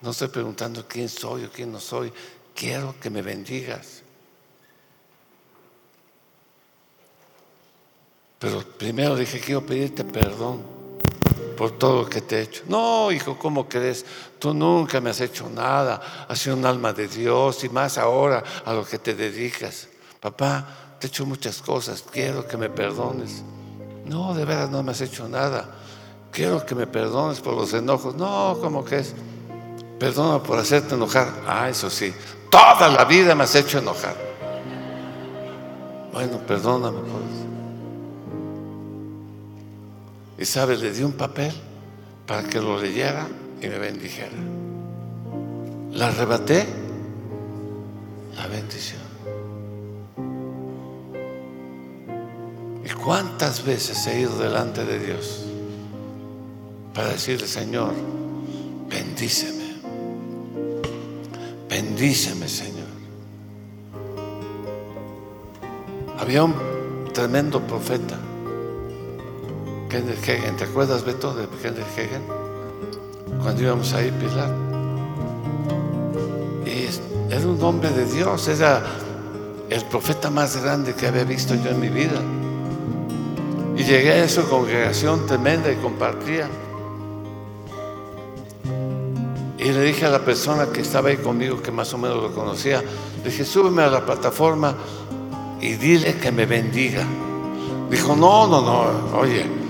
no estoy preguntando quién soy o quién no soy. Quiero que me bendigas. Pero primero dije, quiero pedirte perdón por todo lo que te he hecho. No, hijo, ¿cómo crees? Tú nunca me has hecho nada. Has sido un alma de Dios y más ahora a lo que te dedicas. Papá, te he hecho muchas cosas. Quiero que me perdones. No, de veras no me has hecho nada. Quiero que me perdones por los enojos. No, ¿cómo crees? Perdona por hacerte enojar. Ah, eso sí. Toda la vida me has hecho enojar. Bueno, perdóname por eso. Y sabe, le di un papel para que lo leyera y me bendijera. La arrebaté la bendición. ¿Y cuántas veces he ido delante de Dios para decirle, Señor, bendíceme? Bendíceme, Señor. Había un tremendo profeta Kenneth Hagen. ¿Te acuerdas, Beto, de Kenneth Hagen? Cuando íbamos ahí, Pilar. Y era un hombre de Dios, era el profeta más grande que había visto yo en mi vida. Y llegué a su congregación tremenda y compartía. Y le dije a la persona que estaba ahí conmigo, que más o menos lo conocía, le dije, súbeme a la plataforma y dile que me bendiga. Dijo, no, no, no, oye,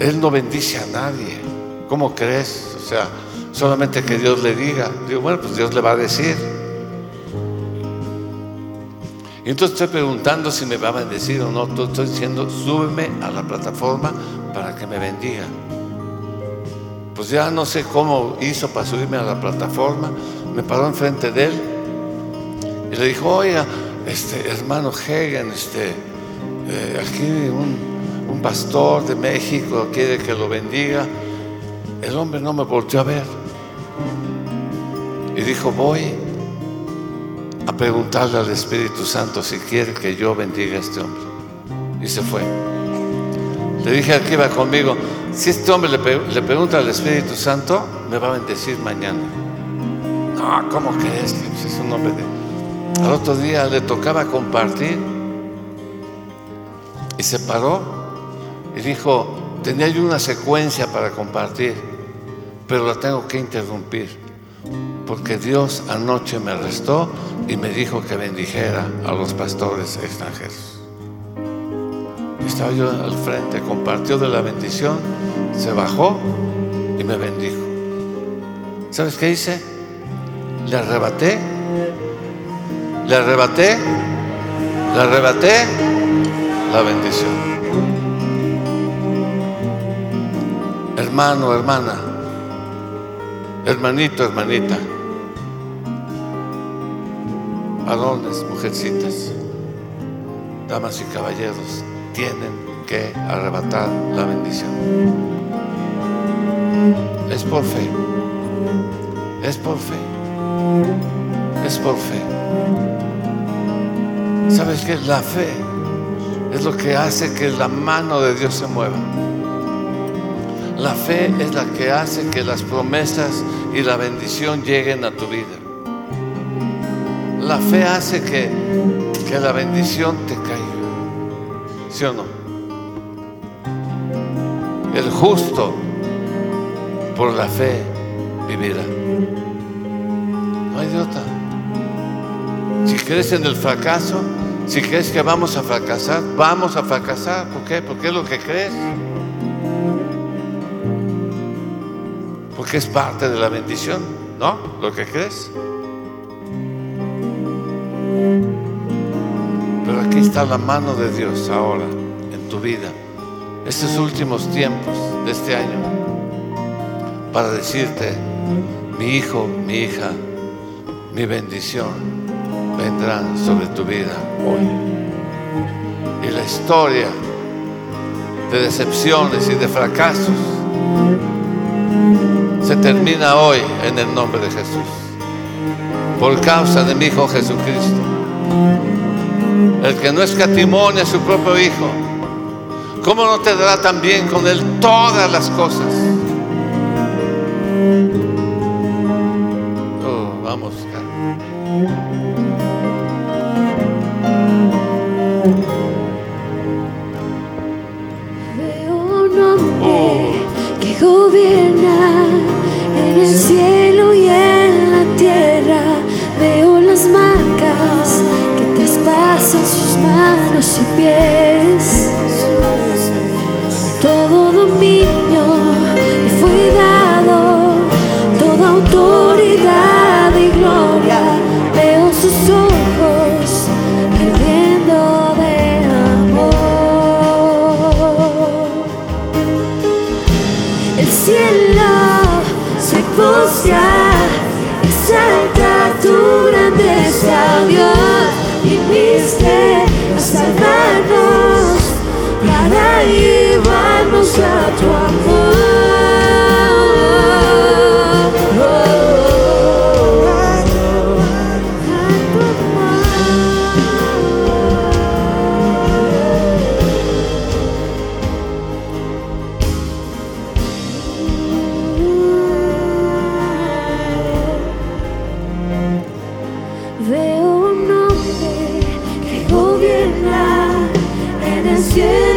él no bendice a nadie. ¿Cómo crees? O sea, solamente que Dios le diga. Digo, bueno, pues Dios le va a decir. Y entonces estoy preguntando si me va a bendecir o no. Estoy diciendo, súbeme a la plataforma para que me bendiga. Pues ya no sé cómo hizo para subirme a la plataforma. Me paró enfrente de él y le dijo, oiga, este hermano Hagen, este, eh, aquí un un pastor de México quiere que lo bendiga. El hombre no me volvió a ver. Y dijo, voy a preguntarle al Espíritu Santo si quiere que yo bendiga a este hombre. Y se fue. Le dije al que iba conmigo, si este hombre le, pregunta al Espíritu Santo, me va a bendecir mañana. No, ¿cómo crees? Es un hombre de... Al otro día le tocaba compartir y se paró y dijo, tenía yo una secuencia para compartir, pero la tengo que interrumpir, porque Dios anoche me arrestó y me dijo que bendijera a los pastores extranjeros. Estaba yo al frente, compartió de la bendición, se bajó y me bendijo. ¿Sabes qué hice? Le arrebaté, le arrebaté, le arrebaté la bendición. Hermano, hermana, hermanito, hermanita, varones, mujercitas, damas y caballeros, tienen que arrebatar la bendición. Es por fe, es por fe, es por fe. ¿Sabes qué? La fe es lo que hace que la mano de Dios se mueva. La fe es la que hace que las promesas y la bendición lleguen a tu vida. La fe hace que, que la bendición te caiga. ¿Sí o no? El justo por la fe vivirá. No hay de otra. Si crees en el fracaso, si crees que vamos a fracasar, vamos a fracasar. ¿Por qué? Porque es lo que crees. Porque es parte de la bendición, ¿no? Lo que crees. Pero aquí está la mano de Dios ahora en tu vida, estos últimos tiempos de este año, para decirte, mi hijo, mi hija, mi bendición vendrá sobre tu vida hoy. Y la historia de decepciones y de fracasos se termina hoy en el nombre de Jesús. por causa de mi Hijo Jesucristo. El que no escatimonia a su propio Hijo, ¿cómo no te dará también con Él todas las cosas? Oh, vamos.
Veo un hombre que gobierna en el cielo y en la tierra. Veo las marcas que traspasan sus manos y pies. En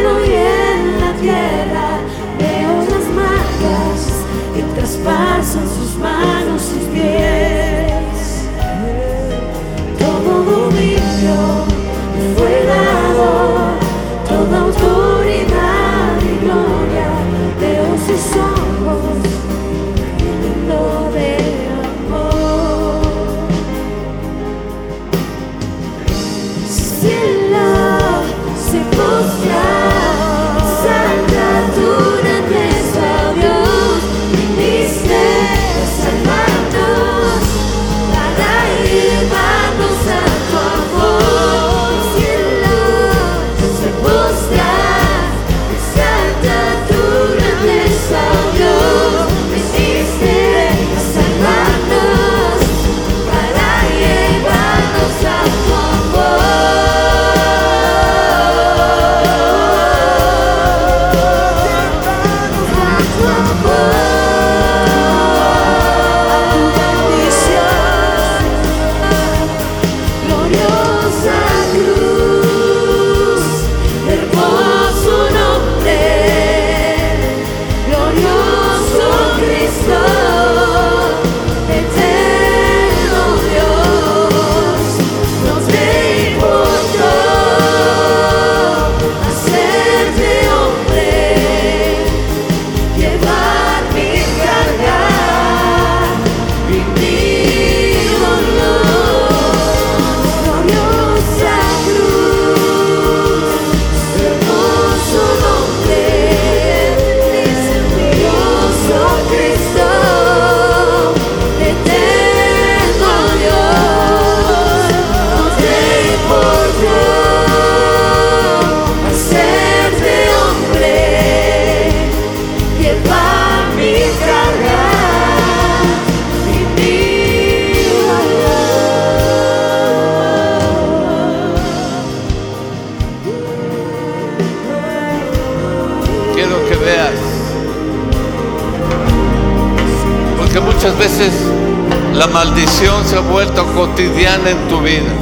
la
maldición se ha vuelto cotidiana en tu vida.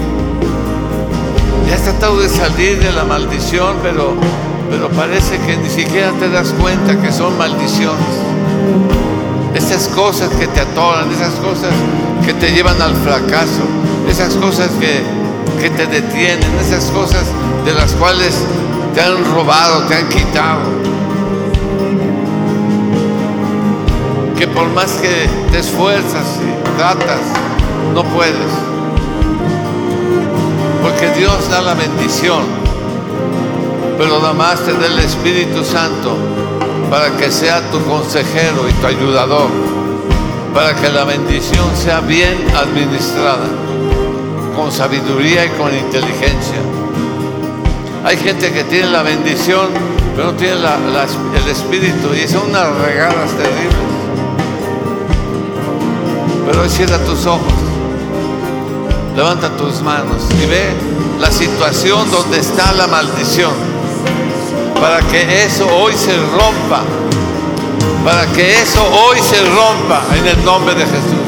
Ya has tratado de salir de la maldición, pero, pero parece que ni siquiera te das cuenta que son maldiciones. Esas cosas que te atoran, esas cosas que te llevan al fracaso, esas cosas que, que te detienen, esas cosas de las cuales te han robado, te han quitado. Que por más que te esfuerzas y tratas, no puedes. Porque Dios da la bendición, pero nada más te da el Espíritu Santo para que sea tu consejero y tu ayudador, para que la bendición sea bien administrada, con sabiduría y con inteligencia. Hay gente que tiene la bendición, pero no tiene el Espíritu y son unas regadas terribles. Pero hoy cierra tus ojos Levanta tus manos y ve la situación donde está la maldición. Para que eso hoy se rompa. Para que eso hoy se rompa en el nombre de Jesús.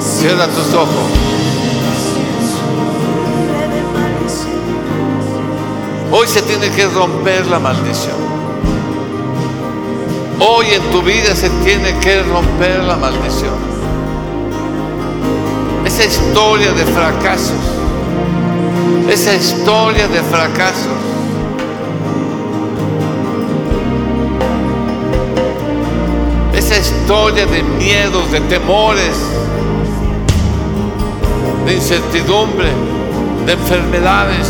Cierra tus ojos. Hoy se tiene que romper la maldición. Hoy en tu vida se tiene que romper la maldición. Esa historia de fracasos. Esa historia de fracasos. Esa historia de miedos, de temores, de incertidumbre, de enfermedades,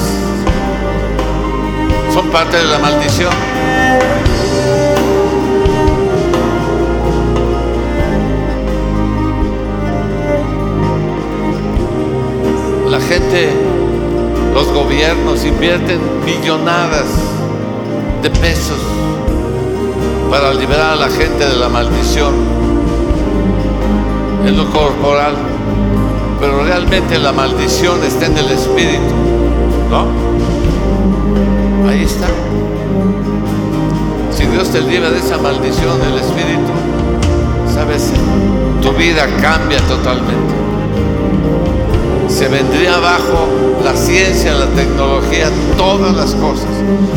son parte de la maldición. Gente, los gobiernos invierten millonadas de pesos para liberar a la gente de la maldición en lo corporal, pero realmente la maldición está en el espíritu, ¿no? Ahí está. Si Dios te libra de esa maldición del espíritu, sabes, tu vida cambia totalmente. Vendría abajo la ciencia, la tecnología, todas las cosas,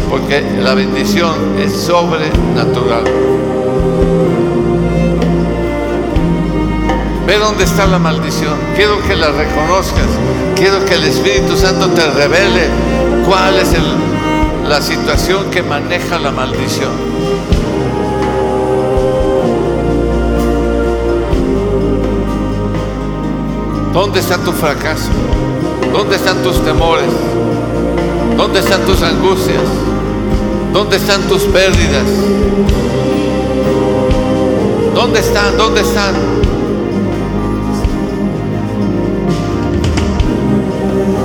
porque la bendición es sobrenatural. Ve dónde está la maldición. Quiero que la reconozcas. Quiero que el Espíritu Santo te revele cuál es la situación que maneja la maldición. ¿Dónde está tu fracaso? ¿Dónde están tus temores? ¿Dónde están tus angustias? ¿Dónde están tus pérdidas? ¿Dónde están? ¿Dónde están?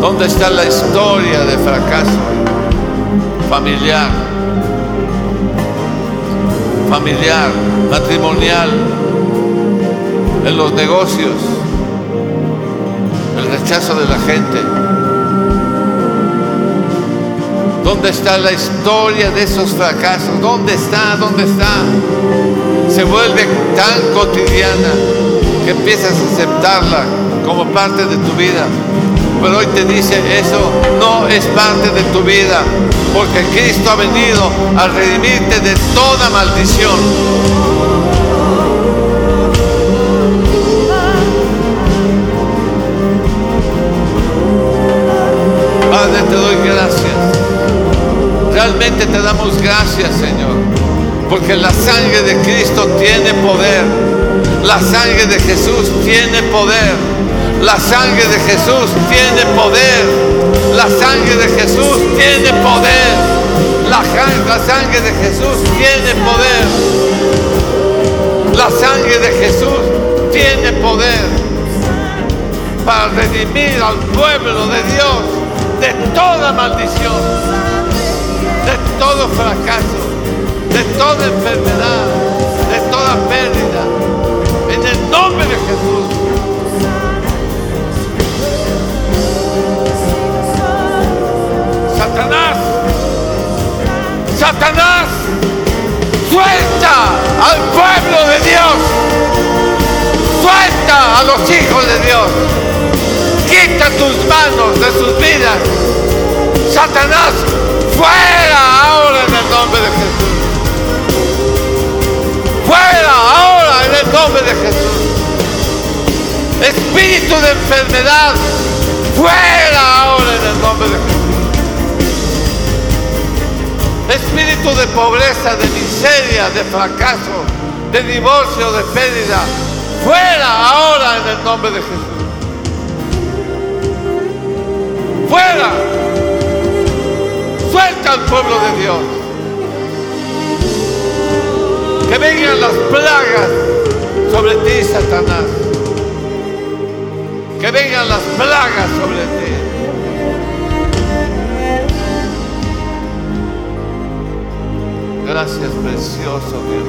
¿Dónde está la historia de fracaso familiar? Familiar, matrimonial, en los negocios, el rechazo de la gente. ¿Dónde está la historia de esos fracasos? ¿Dónde está? ¿Dónde está? Se vuelve tan cotidiana que empiezas a aceptarla como parte de tu vida. Pero hoy te dice, eso no es parte de tu vida, porque Cristo ha venido a redimirte de toda maldición. Te doy gracias. Realmente te damos gracias, Señor. Porque la sangre de Cristo tiene poder. La sangre de Jesús tiene poder. La sangre de Jesús tiene poder. La sangre de Jesús tiene poder. La, sangre de Jesús tiene poder. La sangre de Jesús tiene poder para redimir al pueblo de Dios de toda maldición, de todo fracaso, de toda enfermedad, de toda pérdida. En el nombre de Jesús. Satanás, Satanás, suelta al pueblo de Dios. Suelta a los hijos de Dios. Quita tus manos de sus vidas. Satanás, fuera ahora en el nombre de Jesús. Fuera ahora en el nombre de Jesús. Espíritu de enfermedad, fuera ahora en el nombre de Jesús. Espíritu de pobreza, de miseria, de fracaso, de divorcio, de pérdida, fuera ahora en el nombre de Jesús. Fuera. Suelta al pueblo de Dios. Que vengan las plagas sobre ti, Satanás. Que vengan las plagas sobre ti. Gracias, precioso Dios.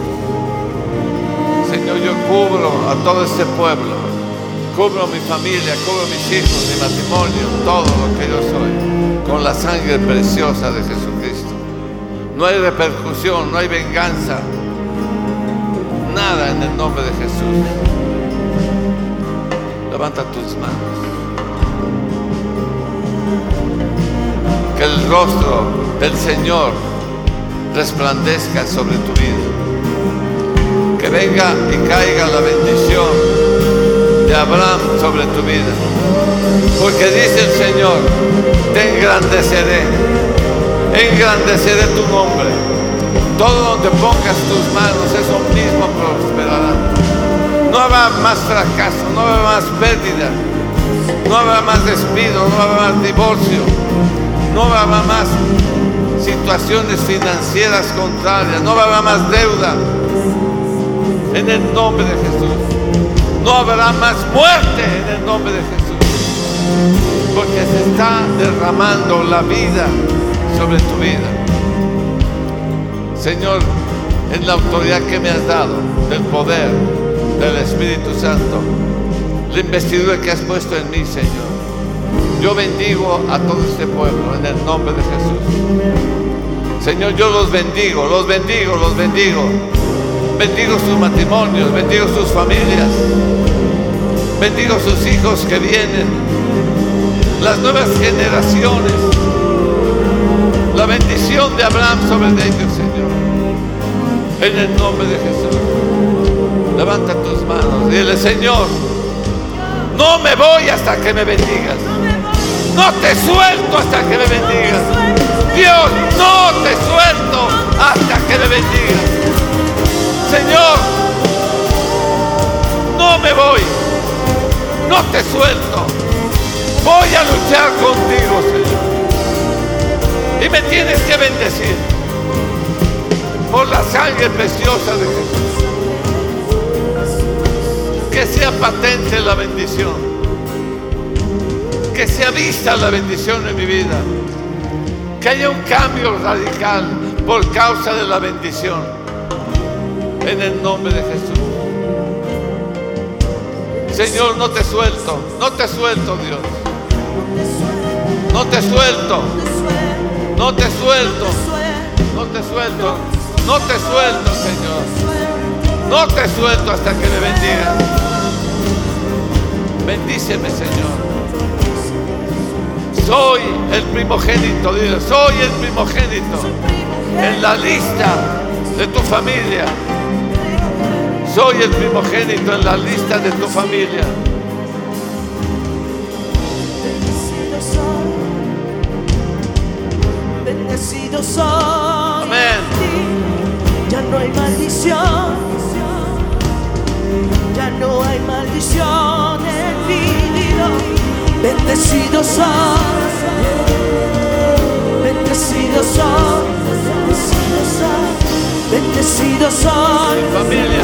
Señor, yo cubro a todo este pueblo Cubro mi familia, cubro mis hijos, mi matrimonio, todo lo que yo soy, con la sangre preciosa de Jesucristo. No hay repercusión, no hay venganza, nada en el nombre de Jesús. Levanta tus manos. Que el rostro del Señor resplandezca sobre tu vida. Que venga y caiga la bendición de Abraham sobre tu vida. Porque dice el Señor, te engrandeceré, engrandeceré tu nombre. Todo donde pongas tus manos, eso mismo prosperará. No habrá más fracaso, no habrá más pérdida, no habrá más despido, no habrá más divorcio, no habrá más situaciones financieras contrarias, no habrá más deuda. En el nombre de Jesús. No habrá más muerte en el nombre de Jesús. Porque se está derramando la vida sobre tu vida. Señor, en la autoridad que me has dado, del poder del Espíritu Santo, la investidura que has puesto en mí, Señor. Yo bendigo a todo este pueblo en el nombre de Jesús. Señor, yo los bendigo, los bendigo, los bendigo. Bendigo sus matrimonios, bendigo sus familias, bendigo sus hijos que vienen, las nuevas generaciones, la bendición de Abraham sobre ellos, Señor. En el nombre de Jesús. Levanta tus manos, dile, Señor, no me voy hasta que me bendigas. No te suelto hasta que me bendigas. Dios, no te suelto hasta por la sangre preciosa de Jesús. Que sea patente la bendición. Que sea vista la bendición en mi vida. Que haya un cambio radical por causa de la bendición en el nombre de Jesús. Señor, no te suelto, no te suelto, Dios. No te suelto, no te suelto, no te suelto, no te suelto, Señor. No te suelto hasta que me bendiga. Bendíceme, Señor. Soy el primogénito, Dios. Soy el primogénito en la lista de tu familia. Soy el primogénito en la lista de tu familia.
Soy.
Amén.
Ya no hay maldición, ya no hay maldición en mi vida. Bendecido soy, bendecido soy, bendecido soy. Bendecido soy,
Familia,